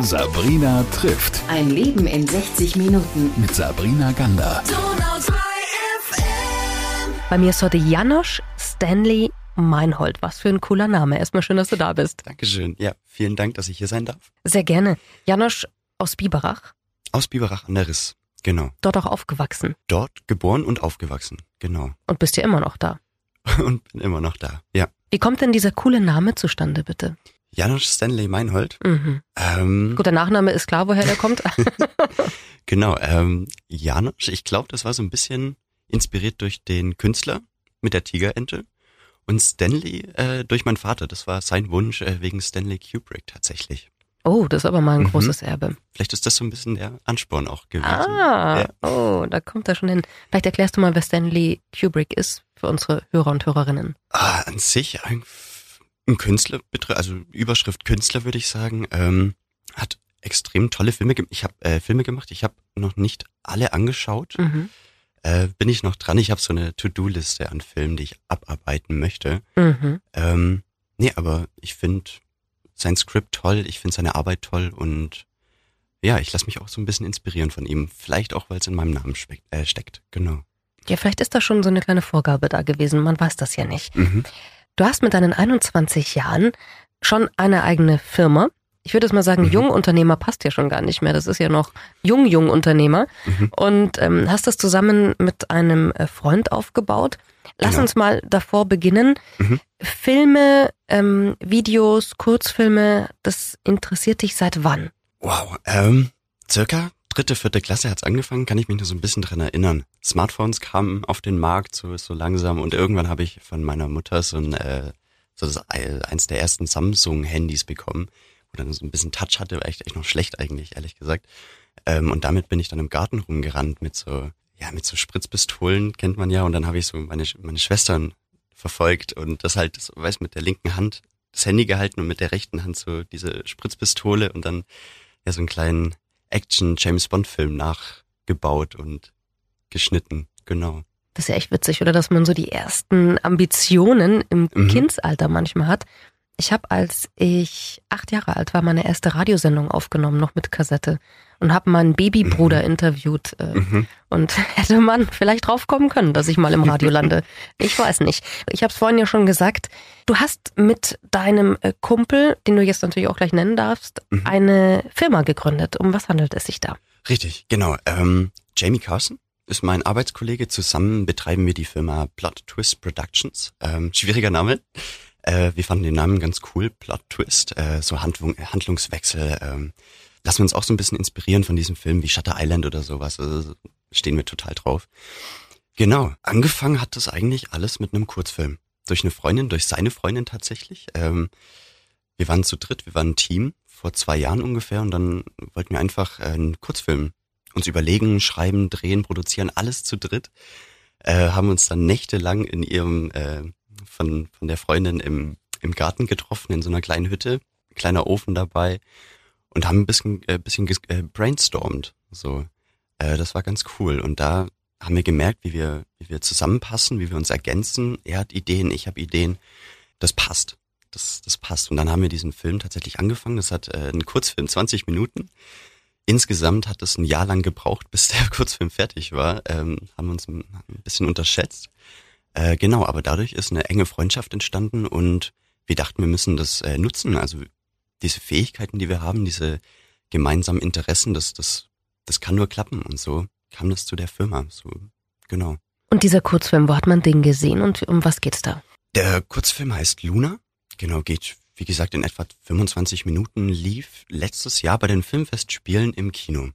Sabrina trifft. Ein Leben in 60 Minuten. Mit Sabrina Gander. Bei mir ist heute Janosch Stanley Meinhold. Was für ein cooler Name. Erstmal schön, dass du da bist. Dankeschön. Ja, vielen Dank, dass ich hier sein darf. Sehr gerne. Janosch aus Biberach. Aus Biberach an der Riss. Genau. Dort auch aufgewachsen. Dort geboren und aufgewachsen. Genau. Und bist ja immer noch da. und bin immer noch da. Ja. Wie kommt denn dieser coole Name zustande, bitte? Janosch Stanley Meinhold. Mhm. Ähm, Gut, der Nachname ist klar, woher der kommt. genau. Ähm, Janosch, ich glaube, das war so ein bisschen inspiriert durch den Künstler mit der Tigerente. Und Stanley äh, durch meinen Vater. Das war sein Wunsch äh, wegen Stanley Kubrick tatsächlich. Oh, das ist aber mal ein Mhm. großes Erbe. Vielleicht ist das so ein bisschen der Ansporn auch gewesen. Ah, Ja. oh, da kommt er schon hin. Vielleicht erklärst du mal, wer Stanley Kubrick ist für unsere Hörer und Hörerinnen. Ah, an sich ein, ein Künstler, also Überschrift Künstler würde ich sagen, ähm, hat extrem tolle Filme gemacht. Ich habe äh, Filme gemacht, ich habe noch nicht alle angeschaut. Mhm. Äh, bin ich noch dran. Ich habe so eine To-Do-Liste an Filmen, die ich abarbeiten möchte. Mhm. Ähm, nee, aber ich finde sein Skript toll, ich finde seine Arbeit toll und ja, ich lasse mich auch so ein bisschen inspirieren von ihm. Vielleicht auch, weil es in meinem Namen speck, äh, steckt. Genau. Ja, vielleicht ist da schon so eine kleine Vorgabe da gewesen. Man weiß das ja nicht. Mhm. Du hast mit deinen 21 Jahren schon eine eigene Firma. Ich würde jetzt mal sagen, Mhm. Jungunternehmer passt ja schon gar nicht mehr. Das ist ja noch Jung-Jung-Unternehmer. Mhm. Und ähm, hast das zusammen mit einem äh, Freund aufgebaut. Lass Genau. uns mal davor beginnen. Mhm. Filme, ähm, Videos, Kurzfilme, das interessiert dich seit wann? Wow, ähm, circa dritte, vierte Klasse hat's angefangen, kann ich mich nur so ein bisschen dran erinnern. Smartphones kamen auf den Markt so, so langsam und irgendwann habe ich von meiner Mutter so ein, äh, so das, eins der ersten Samsung-Handys bekommen, wo dann so ein bisschen Touch hatte, war echt, echt noch schlecht eigentlich, ehrlich gesagt. Ähm, und damit bin ich dann im Garten rumgerannt mit so, ja, mit so Spritzpistolen, kennt man ja, und dann habe ich so meine, meine Schwestern verfolgt und das halt, das, weiß mit der linken Hand das Handy gehalten und mit der rechten Hand so diese Spritzpistole und dann ja so einen kleinen Action James Bond Film nachgebaut und geschnitten. Genau. Das ist ja echt witzig, oder dass man so die ersten Ambitionen im Mhm. Kindsalter manchmal hat. Ich habe, als ich acht Jahre alt war, meine erste Radiosendung aufgenommen, noch mit Kassette. Und habe meinen Babybruder interviewt. Äh, Mhm. Und hätte man vielleicht drauf kommen können, dass ich mal im Radio lande. Ich weiß nicht. Ich habe es vorhin ja schon gesagt. Du hast mit deinem äh, Kumpel, den du jetzt natürlich auch gleich nennen darfst, Mhm. eine Firma gegründet. Um was handelt es sich da? Richtig, genau. Ähm, Jamie Carson ist mein Arbeitskollege. Zusammen betreiben wir die Firma Plot Twist Productions. Ähm, schwieriger Name. Äh, wir fanden den Namen ganz cool. Plot Twist, äh, so Handlung, Handlungswechsel. Ähm, lassen wir uns auch so ein bisschen inspirieren von diesem Film wie Shutter Island oder sowas. Also, stehen wir total drauf. Genau. Angefangen hat das eigentlich alles mit einem Kurzfilm. Durch eine Freundin, durch seine Freundin tatsächlich. Ähm, wir waren zu dritt, wir waren ein Team vor zwei Jahren ungefähr und dann wollten wir einfach äh, einen Kurzfilm uns überlegen, schreiben, drehen, produzieren, alles zu dritt. Äh, haben uns dann nächtelang in ihrem, äh, von, von der Freundin im, im Garten getroffen, in so einer kleinen Hütte, kleiner Ofen dabei und haben ein bisschen, äh, bisschen äh, brainstormt. So, äh, das war ganz cool. Und da haben wir gemerkt, wie wir, wie wir zusammenpassen, wie wir uns ergänzen. Er hat Ideen, ich habe Ideen. Das passt. Das, das passt. Und dann haben wir diesen Film tatsächlich angefangen. Das hat äh, ein Kurzfilm, 20 Minuten. Insgesamt hat es ein Jahr lang gebraucht, bis der Kurzfilm fertig war. Ähm, haben uns ein bisschen unterschätzt. Äh, genau, aber dadurch ist eine enge Freundschaft entstanden und wir dachten, wir müssen das äh, nutzen. Also diese Fähigkeiten, die wir haben, diese gemeinsamen Interessen, das, das, das kann nur klappen. Und so kam das zu der Firma. So, genau. Und dieser Kurzfilm, wo hat man den gesehen und um was geht's da? Der Kurzfilm heißt Luna. Genau, geht, wie gesagt, in etwa 25 Minuten, lief letztes Jahr bei den Filmfestspielen im Kino.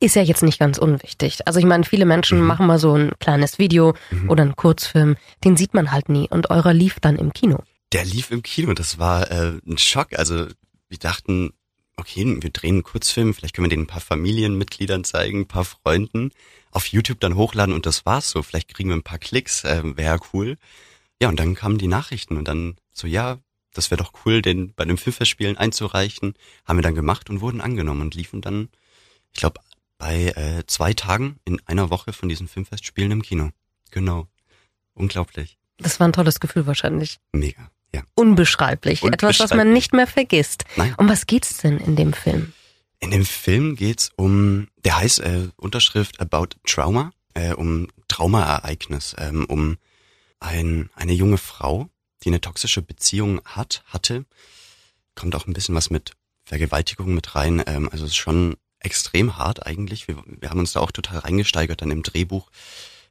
Ist ja jetzt nicht ganz unwichtig. Also ich meine, viele Menschen Mhm. machen mal so ein kleines Video Mhm. oder einen Kurzfilm, den sieht man halt nie und eurer lief dann im Kino. Der lief im Kino, das war äh, ein Schock. Also wir dachten, okay, wir drehen einen Kurzfilm, vielleicht können wir den ein paar Familienmitgliedern zeigen, ein paar Freunden, auf YouTube dann hochladen und das war's so. Vielleicht kriegen wir ein paar Klicks, äh, wäre cool. Ja, und dann kamen die Nachrichten und dann so, ja, das wäre doch cool, den bei den Filmfestspielen einzureichen. Haben wir dann gemacht und wurden angenommen und liefen dann, ich glaube, bei äh, zwei Tagen in einer Woche von diesen Filmfestspielen im Kino. Genau. Unglaublich. Das war ein tolles Gefühl wahrscheinlich. Mega. Ja. Unbeschreiblich. Etwas, was man nicht mehr vergisst. Nein. Um was geht's denn in dem Film? In dem Film geht's um, der heißt äh, Unterschrift About Trauma, äh, um Traumaereignis, ähm, um ein, eine junge Frau, die eine toxische Beziehung hat, hatte. Kommt auch ein bisschen was mit Vergewaltigung mit rein. Ähm, also es ist schon extrem hart eigentlich. Wir, wir haben uns da auch total reingesteigert dann im Drehbuch,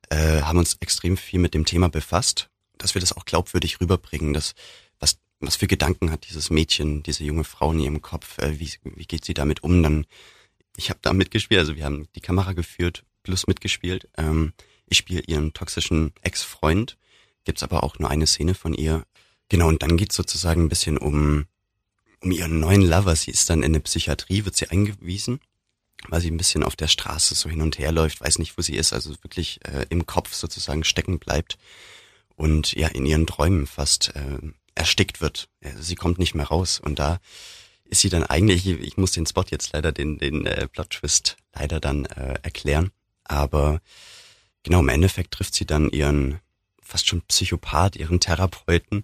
äh, haben uns extrem viel mit dem Thema befasst, dass wir das auch glaubwürdig rüberbringen, dass was was für Gedanken hat dieses Mädchen, diese junge Frau in ihrem Kopf, äh, wie, wie geht sie damit um? Dann, ich habe da mitgespielt, also wir haben die Kamera geführt, plus mitgespielt. Ähm, ich spiele ihren toxischen Ex-Freund, gibt's aber auch nur eine Szene von ihr. Genau, und dann geht's sozusagen ein bisschen um, um ihren neuen Lover. Sie ist dann in eine Psychiatrie, wird sie eingewiesen, weil sie ein bisschen auf der Straße so hin und her läuft, weiß nicht, wo sie ist, also wirklich äh, im Kopf sozusagen stecken bleibt und ja in ihren Träumen fast äh, erstickt wird. Sie kommt nicht mehr raus und da ist sie dann eigentlich, ich muss den Spot jetzt leider, den, den äh, Plot-Twist leider dann äh, erklären, aber genau, im Endeffekt trifft sie dann ihren fast schon Psychopath, ihren Therapeuten,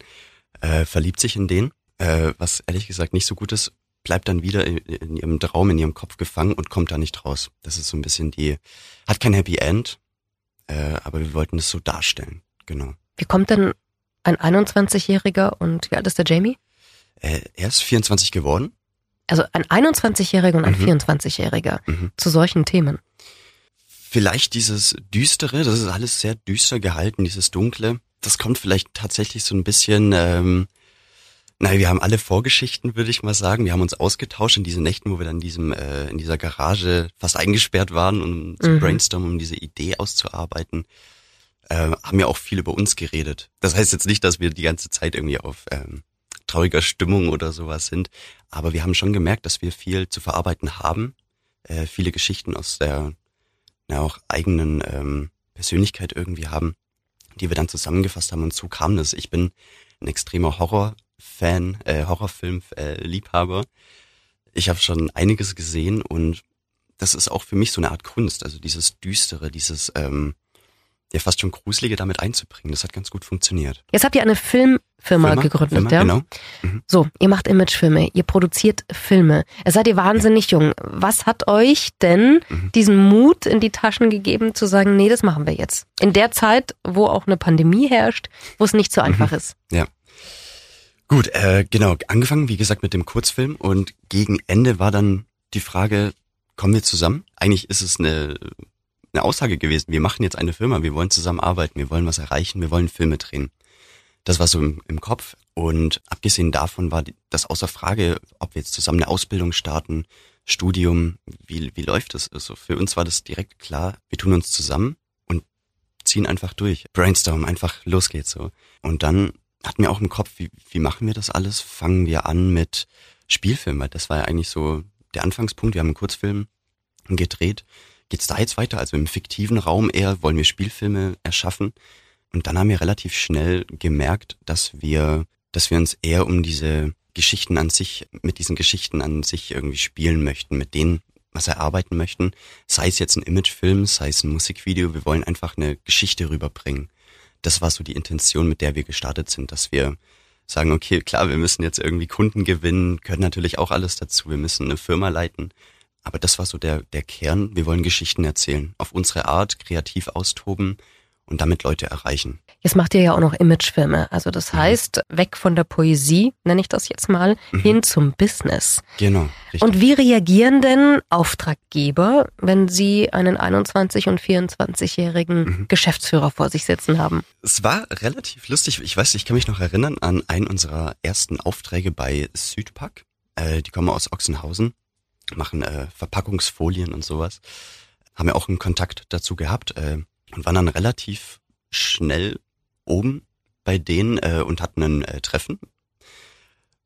äh, verliebt sich in den, äh, was ehrlich gesagt nicht so gut ist, bleibt dann wieder in, in ihrem Traum, in ihrem Kopf gefangen und kommt da nicht raus. Das ist so ein bisschen die, hat kein Happy End, äh, aber wir wollten es so darstellen, genau. Wie kommt denn ein 21-Jähriger und wie alt ist der Jamie? Äh, er ist 24 geworden. Also ein 21-Jähriger und ein Mhm. 24-Jähriger Mhm. zu solchen Themen. Vielleicht dieses Düstere, das ist alles sehr düster gehalten, dieses Dunkle. Das kommt vielleicht tatsächlich so ein bisschen, ähm, naja, wir haben alle Vorgeschichten, würde ich mal sagen. Wir haben uns ausgetauscht in diesen Nächten, wo wir dann in diesem, äh, in dieser Garage fast eingesperrt waren, um zu Mhm. brainstormen, um diese Idee auszuarbeiten. Äh, haben ja auch viel über uns geredet. Das heißt jetzt nicht, dass wir die ganze Zeit irgendwie auf ähm, trauriger Stimmung oder sowas sind, aber wir haben schon gemerkt, dass wir viel zu verarbeiten haben, äh, viele Geschichten aus der na, auch eigenen ähm, Persönlichkeit irgendwie haben, die wir dann zusammengefasst haben und so kam das. Ich bin ein extremer Horror-Fan, äh, Horrorfilm-Liebhaber. ich habe schon einiges gesehen und das ist auch für mich so eine Art Kunst, also dieses Düstere, dieses ähm, ja fast schon Gruselige damit einzubringen. Das hat ganz gut funktioniert. Jetzt habt ihr eine Filmfirma Firma, gegründet, Firma, ja? Genau. So, ihr macht Imagefilme, ihr produziert Filme. Seid ihr wahnsinnig jung. Was hat euch denn Mhm. diesen Mut in die Taschen gegeben, zu sagen, nee, das machen wir jetzt? In der Zeit, wo auch eine Pandemie herrscht, wo es nicht so einfach ist. Ja. Gut, äh, genau, angefangen, wie gesagt, mit dem Kurzfilm und gegen Ende war dann die Frage, kommen wir zusammen? Eigentlich ist es eine, eine Aussage gewesen, wir machen jetzt eine Firma, wir wollen zusammenarbeiten, wir wollen was erreichen, wir wollen Filme drehen. Das war so im, im Kopf und abgesehen davon war das außer Frage, ob wir jetzt zusammen eine Ausbildung starten, Studium, wie, wie läuft das? Also für uns war das direkt klar, wir tun uns zusammen und ziehen einfach durch. Brainstorm, einfach los geht's so. Und dann hatten wir auch im Kopf, wie, wie machen wir das alles? Fangen wir an mit Spielfilmen, weil das war ja eigentlich so der Anfangspunkt. Wir haben einen Kurzfilm gedreht. Geht's da jetzt weiter? Also im fiktiven Raum eher wollen wir Spielfilme erschaffen. Und dann haben wir relativ schnell gemerkt, dass wir, dass wir uns eher um diese Geschichten an sich, mit diesen Geschichten an sich irgendwie spielen möchten, mit denen was erarbeiten möchten. Sei es jetzt ein Imagefilm, sei es ein Musikvideo. Wir wollen einfach eine Geschichte rüberbringen. Das war so die Intention, mit der wir gestartet sind, dass wir sagen, okay, klar, wir müssen jetzt irgendwie Kunden gewinnen, können natürlich auch alles dazu. Wir müssen eine Firma leiten. Aber das war so der, der Kern. Wir wollen Geschichten erzählen. Auf unsere Art, kreativ austoben und damit Leute erreichen. Jetzt macht ihr ja auch noch Imagefilme. Also das heißt, weg von der Poesie, nenne ich das jetzt mal, hin zum Business. Genau, richtig. Und wie reagieren denn Auftraggeber, wenn sie einen 21- und 24-jährigen Geschäftsführer vor sich sitzen haben? Es war relativ lustig. Ich weiß, ich kann mich noch erinnern an einen unserer ersten Aufträge bei Südpack. Äh, die kommen aus Ochsenhausen, machen äh, Verpackungsfolien und sowas. Haben ja auch einen Kontakt dazu gehabt äh, und waren dann relativ schnell oben bei denen äh, und hatten ein äh, Treffen.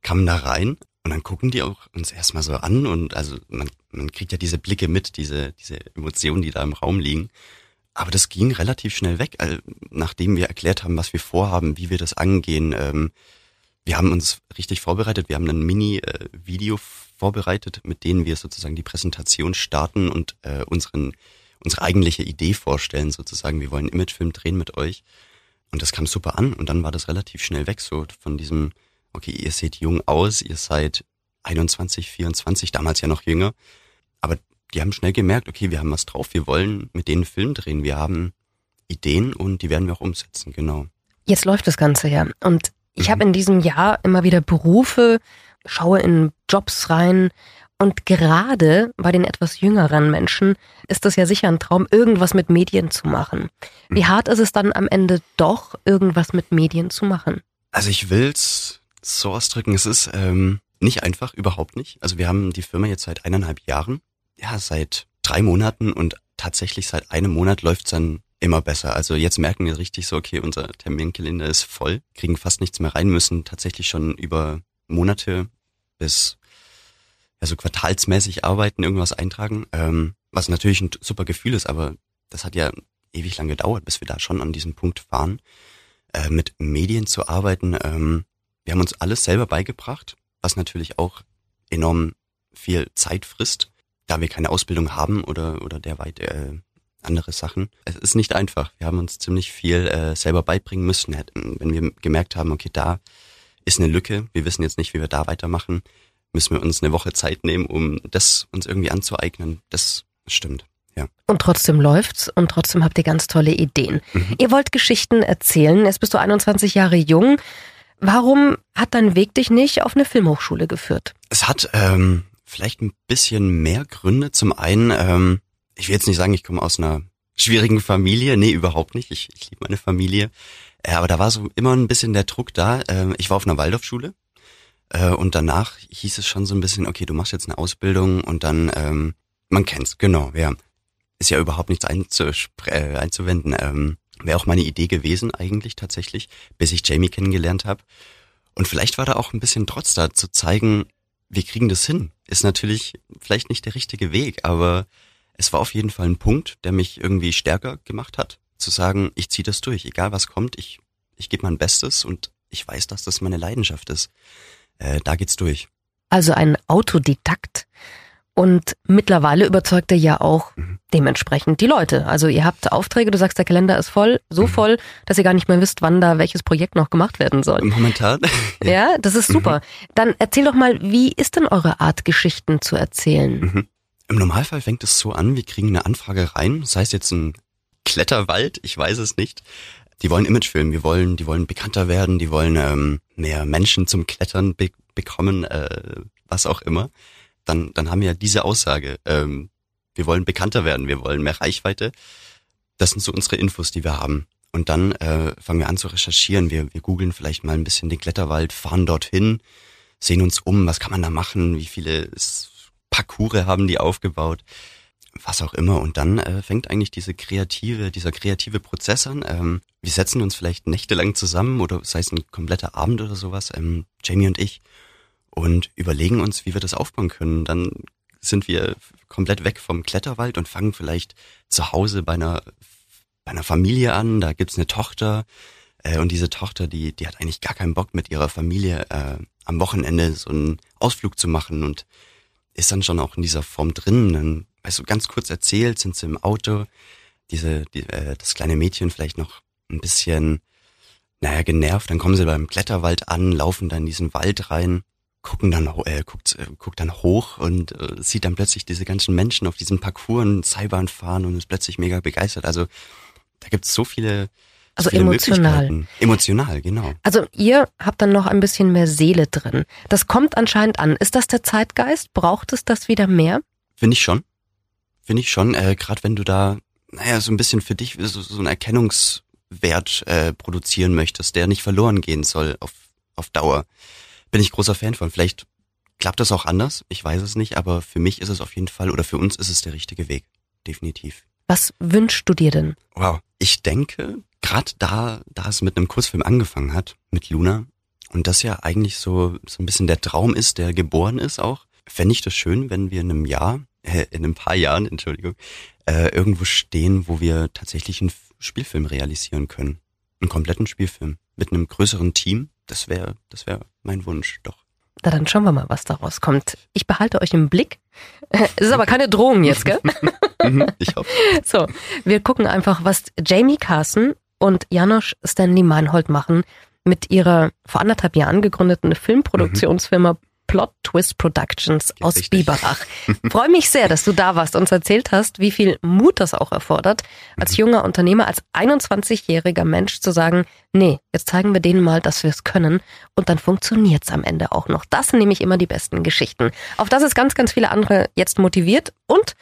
Kamen da rein und dann gucken die auch uns erstmal so an und also man, man kriegt ja diese Blicke mit, diese, diese Emotionen, die da im Raum liegen. Aber das ging relativ schnell weg, also, nachdem wir erklärt haben, was wir vorhaben, wie wir das angehen. Ähm, wir haben uns richtig vorbereitet. Wir haben ein Mini-Video vorbereitet, mit denen wir sozusagen die Präsentation starten und äh, unseren, unsere eigentliche Idee vorstellen, sozusagen. Wir wollen einen Imagefilm drehen mit euch. Und das kam super an und dann war das relativ schnell weg, so von diesem, okay, ihr seht jung aus, ihr seid 21, 24, damals ja noch jünger. Aber die haben schnell gemerkt, okay, wir haben was drauf, wir wollen mit denen Film drehen, wir haben Ideen und die werden wir auch umsetzen, genau. Jetzt läuft das Ganze ja. Und ich Mhm. habe in diesem Jahr immer wieder Berufe, schaue in Jobs rein. Und gerade bei den etwas jüngeren Menschen ist es ja sicher ein Traum, irgendwas mit Medien zu machen. Wie Mhm. hart ist es dann am Ende doch, irgendwas mit Medien zu machen? Also ich will's so ausdrücken, es ist ähm, nicht einfach, überhaupt nicht. Also wir haben die Firma jetzt seit eineinhalb Jahren, ja, seit drei Monaten und tatsächlich seit einem Monat läuft's dann immer besser. Also jetzt merken wir richtig so, okay, unser Terminkalender ist voll, kriegen fast nichts mehr rein, müssen tatsächlich schon über Monate bis also quartalsmäßig arbeiten, irgendwas eintragen, ähm, was natürlich ein super Gefühl ist, aber das hat ja ewig lang gedauert, bis wir da schon an diesem Punkt waren, äh, mit Medien zu arbeiten. Ähm, wir haben uns alles selber beigebracht, was natürlich auch enorm viel Zeit frisst, da wir keine Ausbildung haben oder oder derweit äh, andere Sachen. Es ist nicht einfach. Wir haben uns ziemlich viel äh, selber beibringen müssen. Wenn wir gemerkt haben, okay, da ist eine Lücke, wir wissen jetzt nicht, wie wir da weitermachen, müssen wir uns eine Woche Zeit nehmen, um das uns irgendwie anzueignen. Das stimmt. Ja. Und trotzdem läuft's und trotzdem habt ihr ganz tolle Ideen. Mhm. Ihr wollt Geschichten erzählen. Jetzt bist du 21 Jahre jung. Warum hat dein Weg dich nicht auf eine Filmhochschule geführt? Es hat ähm, vielleicht ein bisschen mehr Gründe. Zum einen, ähm, ich will jetzt nicht sagen, ich komme aus einer schwierigen Familie. Nee, überhaupt nicht. Ich, ich liebe meine Familie. Äh, aber da war so immer ein bisschen der Druck da. Ähm, ich war auf einer Waldorfschule. Äh, und danach hieß es schon so ein bisschen, okay, du machst jetzt eine Ausbildung und dann, ähm, man kennt's, genau, ja. Ist ja überhaupt nichts äh, einzuwenden. Ähm, Wäre auch meine Idee gewesen eigentlich tatsächlich, bis ich Jamie kennengelernt habe. Und vielleicht war da auch ein bisschen Trotz da zu zeigen, wir kriegen das hin. Ist natürlich vielleicht nicht der richtige Weg, aber es war auf jeden Fall ein Punkt, der mich irgendwie stärker gemacht hat, zu sagen, ich ziehe das durch, egal was kommt, ich, ich gebe mein Bestes und ich weiß, dass das meine Leidenschaft ist. Äh, da geht's durch. Also ein Autodidakt. Und mittlerweile überzeugt er ja auch Mhm. dementsprechend die Leute. Also ihr habt Aufträge, du sagst, der Kalender ist voll, so Mhm. voll, dass ihr gar nicht mehr wisst, wann da welches Projekt noch gemacht werden soll. Momentan. Ja, das ist super. Dann erzähl doch mal, wie ist denn eure Art, Geschichten zu erzählen? Mhm. Im Normalfall fängt es so an, wir kriegen eine Anfrage rein, sei es jetzt ein Kletterwald, ich weiß es nicht. Die wollen Imagefilm, wir wollen, die wollen bekannter werden, die wollen ähm, mehr Menschen zum Klettern be bekommen, äh, was auch immer. Dann, dann haben wir ja diese Aussage, ähm, wir wollen bekannter werden, wir wollen mehr Reichweite. Das sind so unsere Infos, die wir haben. Und dann äh, fangen wir an zu recherchieren. Wir, wir googeln vielleicht mal ein bisschen den Kletterwald, fahren dorthin, sehen uns um, was kann man da machen, wie viele Parcours haben die aufgebaut, was auch immer. Und dann äh, fängt eigentlich diese kreative, dieser kreative Prozess an. Ähm, wir setzen uns vielleicht nächtelang zusammen oder sei es ein kompletter Abend oder sowas, ähm, Jamie und ich, und überlegen uns, wie wir das aufbauen können. Dann sind wir komplett weg vom Kletterwald und fangen vielleicht zu Hause bei einer, bei einer Familie an. Da gibt's eine Tochter. Äh, und diese Tochter, die, die hat eigentlich gar keinen Bock mit ihrer Familie äh, am Wochenende so einen Ausflug zu machen und ist dann schon auch in dieser Form drin. Dann, du, ganz kurz erzählt, sind sie im Auto, diese, die, äh, das kleine Mädchen vielleicht noch ein bisschen, naja, genervt. Dann kommen sie beim Kletterwald an, laufen dann in diesen Wald rein, gucken dann, äh, guckt, äh, guckt dann hoch und äh, sieht dann plötzlich diese ganzen Menschen auf diesen Parcours Seilbahn fahren und ist plötzlich mega begeistert. Also da gibt's so viele, Also so viele emotional. Emotional, genau. Also ihr habt dann noch ein bisschen mehr Seele drin. Das kommt anscheinend an. Ist das der Zeitgeist? Braucht es das wieder mehr? Finde ich schon. Finde ich schon. Äh, Gerade wenn du da, naja, so ein bisschen für dich so, so einen Erkennungswert äh, produzieren möchtest, der nicht verloren gehen soll auf, auf Dauer. Bin ich großer Fan von. Vielleicht klappt das auch anders, ich weiß es nicht, aber für mich ist es auf jeden Fall oder für uns ist es der richtige Weg. Definitiv. Was wünschst du dir denn? Wow. Ich denke, gerade da, da es mit einem Kurzfilm angefangen hat, mit Luna, und das ja eigentlich so, so ein bisschen der Traum ist, der geboren ist auch, fände ich das schön, wenn wir in einem Jahr, äh, in ein paar Jahren, Entschuldigung, äh, irgendwo stehen, wo wir tatsächlich einen Spielfilm realisieren können. Einen kompletten Spielfilm. Mit einem größeren Team. Das wäre, das wäre mein Wunsch, doch. Na, dann schauen wir mal, was daraus kommt. Ich behalte euch im Blick. Es ist aber keine Drohung jetzt, gell? Mhm, ich hoffe. So, wir gucken einfach, was Jamie Carson und Janosch Stanley Meinhold machen mit ihrer vor anderthalb Jahren gegründeten Filmproduktionsfirma Plot Twist Productions aus Richtig. Biberach. Freue mich sehr, dass du da warst und uns erzählt hast, wie viel Mut das auch erfordert, als junger Unternehmer, als 21-jähriger Mensch zu sagen, nee, jetzt zeigen wir denen mal, dass wir es können und dann funktioniert's am Ende auch noch. Das sind nämlich immer die besten Geschichten. Auf das es ganz, ganz viele andere jetzt motiviert und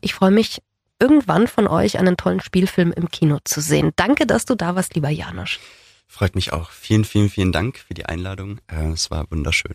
ich freue mich, irgendwann von euch einen tollen Spielfilm im Kino zu sehen. Danke, dass du da warst, lieber Janosch. Freut mich auch. Vielen, vielen, vielen Dank für die Einladung. Äh, es war wunderschön.